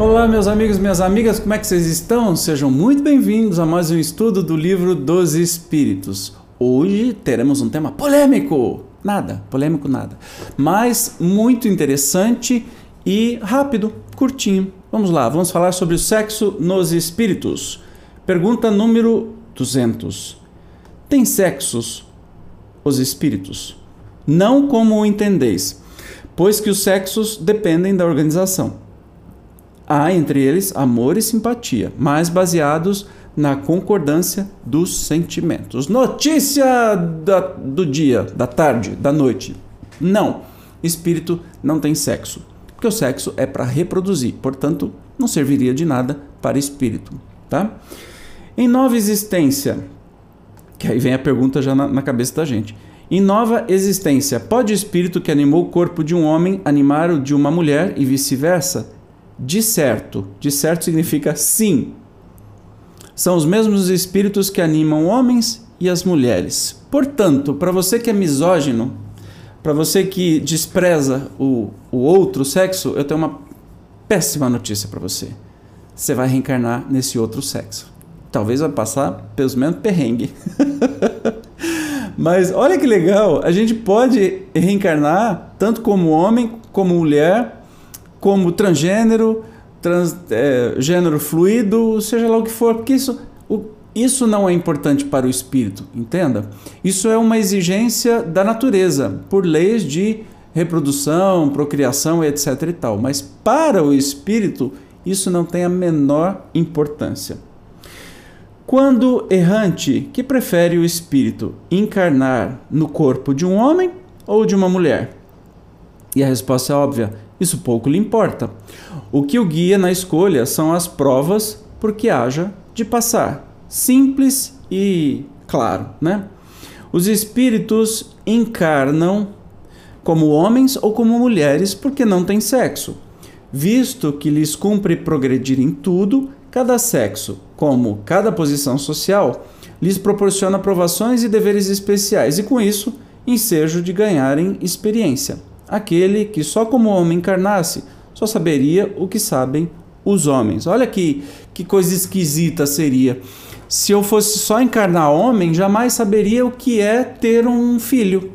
Olá, meus amigos, minhas amigas, como é que vocês estão? Sejam muito bem-vindos a mais um estudo do livro dos Espíritos. Hoje teremos um tema polêmico. Nada, polêmico nada. Mas muito interessante e rápido, curtinho. Vamos lá, vamos falar sobre o sexo nos espíritos. Pergunta número 200. Tem sexos os espíritos? Não como o entendeis, pois que os sexos dependem da organização há entre eles amor e simpatia, mas baseados na concordância dos sentimentos. Notícia da, do dia, da tarde, da noite. Não, espírito não tem sexo, porque o sexo é para reproduzir, portanto, não serviria de nada para espírito, tá? Em nova existência, que aí vem a pergunta já na, na cabeça da gente. Em nova existência, pode o espírito que animou o corpo de um homem animar o de uma mulher e vice-versa? De certo. De certo significa sim. São os mesmos espíritos que animam homens e as mulheres. Portanto, para você que é misógino, para você que despreza o, o outro sexo, eu tenho uma péssima notícia para você. Você vai reencarnar nesse outro sexo. Talvez vai passar pelos mesmos perrengue. Mas olha que legal, a gente pode reencarnar tanto como homem, como mulher, como transgênero, trans, é, gênero fluido, seja lá o que for, porque isso, o, isso não é importante para o espírito, entenda? Isso é uma exigência da natureza, por leis de reprodução, procriação, etc. e tal. Mas para o espírito, isso não tem a menor importância. Quando errante, que prefere o espírito encarnar no corpo de um homem ou de uma mulher? E a resposta é óbvia: isso pouco lhe importa. O que o guia na escolha são as provas por que haja de passar. Simples e claro, né? Os espíritos encarnam como homens ou como mulheres porque não têm sexo. Visto que lhes cumpre progredir em tudo, cada sexo, como cada posição social, lhes proporciona provações e deveres especiais e com isso ensejo de ganharem experiência aquele que só como homem encarnasse, só saberia o que sabem os homens. Olha que, que coisa esquisita seria. Se eu fosse só encarnar homem, jamais saberia o que é ter um filho.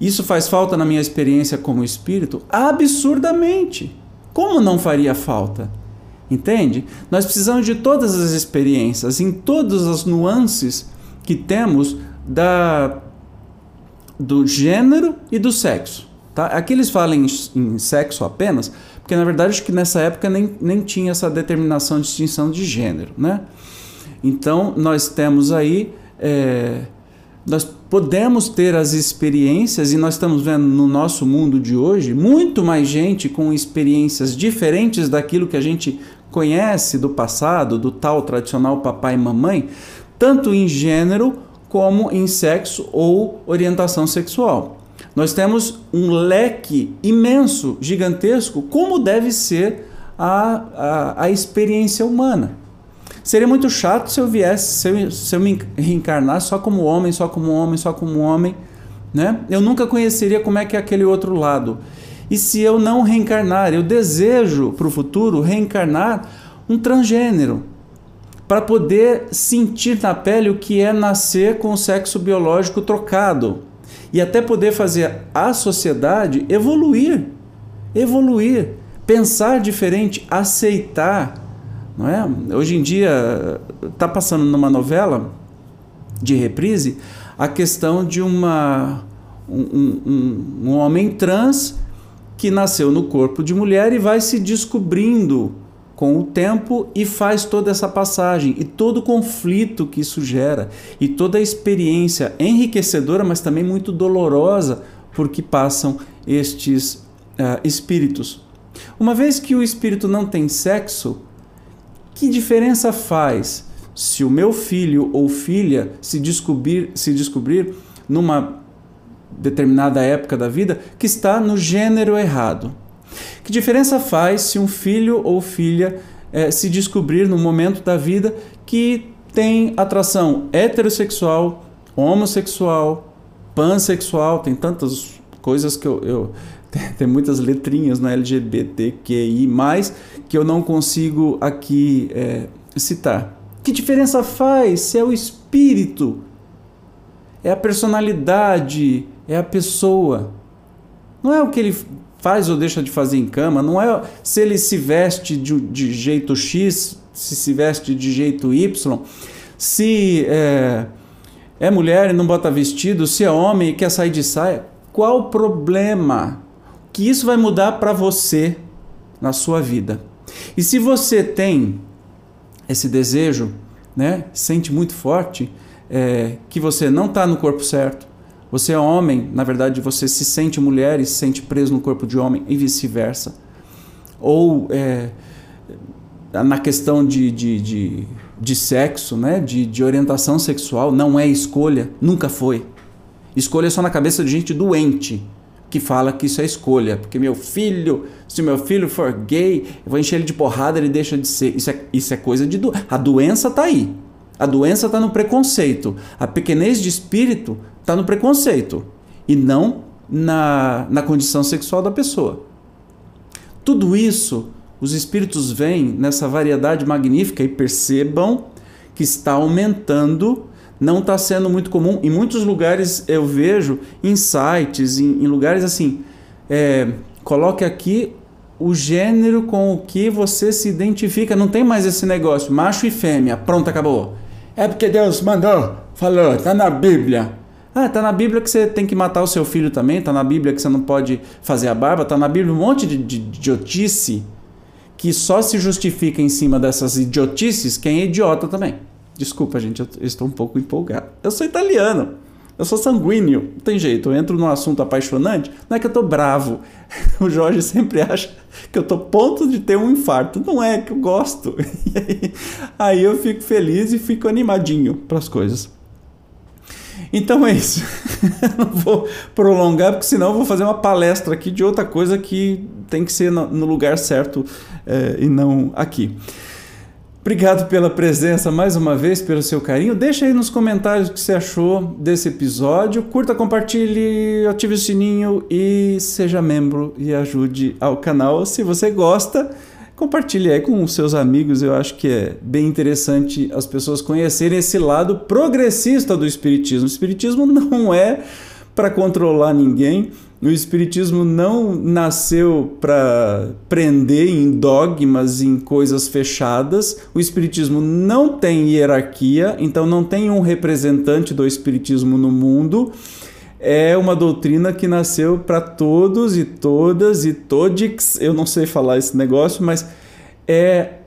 Isso faz falta na minha experiência como espírito? Absurdamente. Como não faria falta? Entende? Nós precisamos de todas as experiências, em todas as nuances que temos da, do gênero e do sexo. Tá? Aqui eles falam em, em, sexo apenas, porque na verdade acho que nessa época nem, nem tinha essa determinação, distinção de gênero. Né? Então nós temos aí. É, nós podemos ter as experiências, e nós estamos vendo no nosso mundo de hoje muito mais gente com experiências diferentes daquilo que a gente conhece do passado, do tal tradicional papai e mamãe, tanto em gênero como em sexo ou orientação sexual. Nós temos um leque imenso, gigantesco, como deve ser a, a, a experiência humana. Seria muito chato se eu viesse, se eu, se eu me reencarnasse só como homem, só como homem, só como homem. Né? Eu nunca conheceria como é que é aquele outro lado. E se eu não reencarnar, eu desejo para o futuro reencarnar um transgênero, para poder sentir na pele o que é nascer com o sexo biológico trocado e até poder fazer a sociedade evoluir, evoluir, pensar diferente, aceitar, não é? Hoje em dia está passando numa novela de reprise a questão de uma um, um, um homem trans que nasceu no corpo de mulher e vai se descobrindo com o tempo e faz toda essa passagem e todo o conflito que isso gera e toda a experiência enriquecedora, mas também muito dolorosa porque passam estes uh, espíritos. Uma vez que o espírito não tem sexo, que diferença faz se o meu filho ou filha se descobrir, se descobrir numa determinada época da vida que está no gênero errado? Que diferença faz se um filho ou filha é, se descobrir no momento da vida que tem atração heterossexual, homossexual, pansexual, tem tantas coisas que eu, eu tem muitas letrinhas no LGBTQI, que eu não consigo aqui é, citar. Que diferença faz se é o espírito, é a personalidade, é a pessoa? Não é o que ele faz ou deixa de fazer em cama, não é se ele se veste de, de jeito X, se se veste de jeito Y, se é, é mulher e não bota vestido, se é homem e quer sair de saia. Qual o problema? Que isso vai mudar para você na sua vida. E se você tem esse desejo, né, sente muito forte, é, que você não está no corpo certo, você é homem, na verdade você se sente mulher e se sente preso no corpo de homem e vice-versa. Ou é, na questão de, de, de, de sexo, né? de, de orientação sexual, não é escolha, nunca foi. Escolha é só na cabeça de gente doente que fala que isso é escolha, porque meu filho, se meu filho for gay, eu vou encher ele de porrada, ele deixa de ser. Isso é, isso é coisa de do... a doença tá aí. A doença está no preconceito. A pequenez de espírito está no preconceito e não na, na condição sexual da pessoa. Tudo isso, os espíritos veem nessa variedade magnífica e percebam que está aumentando, não está sendo muito comum. Em muitos lugares eu vejo, em sites, em, em lugares assim, é, coloque aqui o gênero com o que você se identifica. Não tem mais esse negócio, macho e fêmea, pronto, acabou. É porque Deus mandou, falou, está na Bíblia. Ah, tá na Bíblia que você tem que matar o seu filho também, tá na Bíblia que você não pode fazer a barba, tá na Bíblia um monte de, de idiotice que só se justifica em cima dessas idiotices quem é idiota também. Desculpa, gente, eu estou um pouco empolgado. Eu sou italiano. Eu sou sanguíneo, não tem jeito. Eu entro num assunto apaixonante, não é que eu tô bravo. O Jorge sempre acha que eu tô ponto de ter um infarto. Não é que eu gosto. Aí, aí eu fico feliz e fico animadinho para as coisas. Então é isso. não vou prolongar, porque senão eu vou fazer uma palestra aqui de outra coisa que tem que ser no lugar certo é, e não aqui. Obrigado pela presença mais uma vez, pelo seu carinho. Deixa aí nos comentários o que você achou desse episódio. Curta, compartilhe, ative o sininho e seja membro e ajude ao canal. Se você gosta, compartilhe aí com os seus amigos. Eu acho que é bem interessante as pessoas conhecerem esse lado progressista do Espiritismo. O Espiritismo não é para controlar ninguém. O Espiritismo não nasceu para prender em dogmas, em coisas fechadas. O Espiritismo não tem hierarquia, então não tem um representante do Espiritismo no mundo. É uma doutrina que nasceu para todos e todas e todix. Eu não sei falar esse negócio, mas é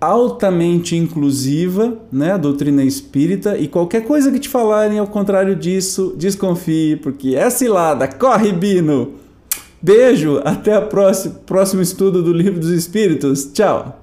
altamente inclusiva, né, a doutrina espírita, e qualquer coisa que te falarem ao contrário disso, desconfie, porque é cilada. Corre, Bino! Beijo, até o próximo, próximo estudo do Livro dos Espíritos. Tchau!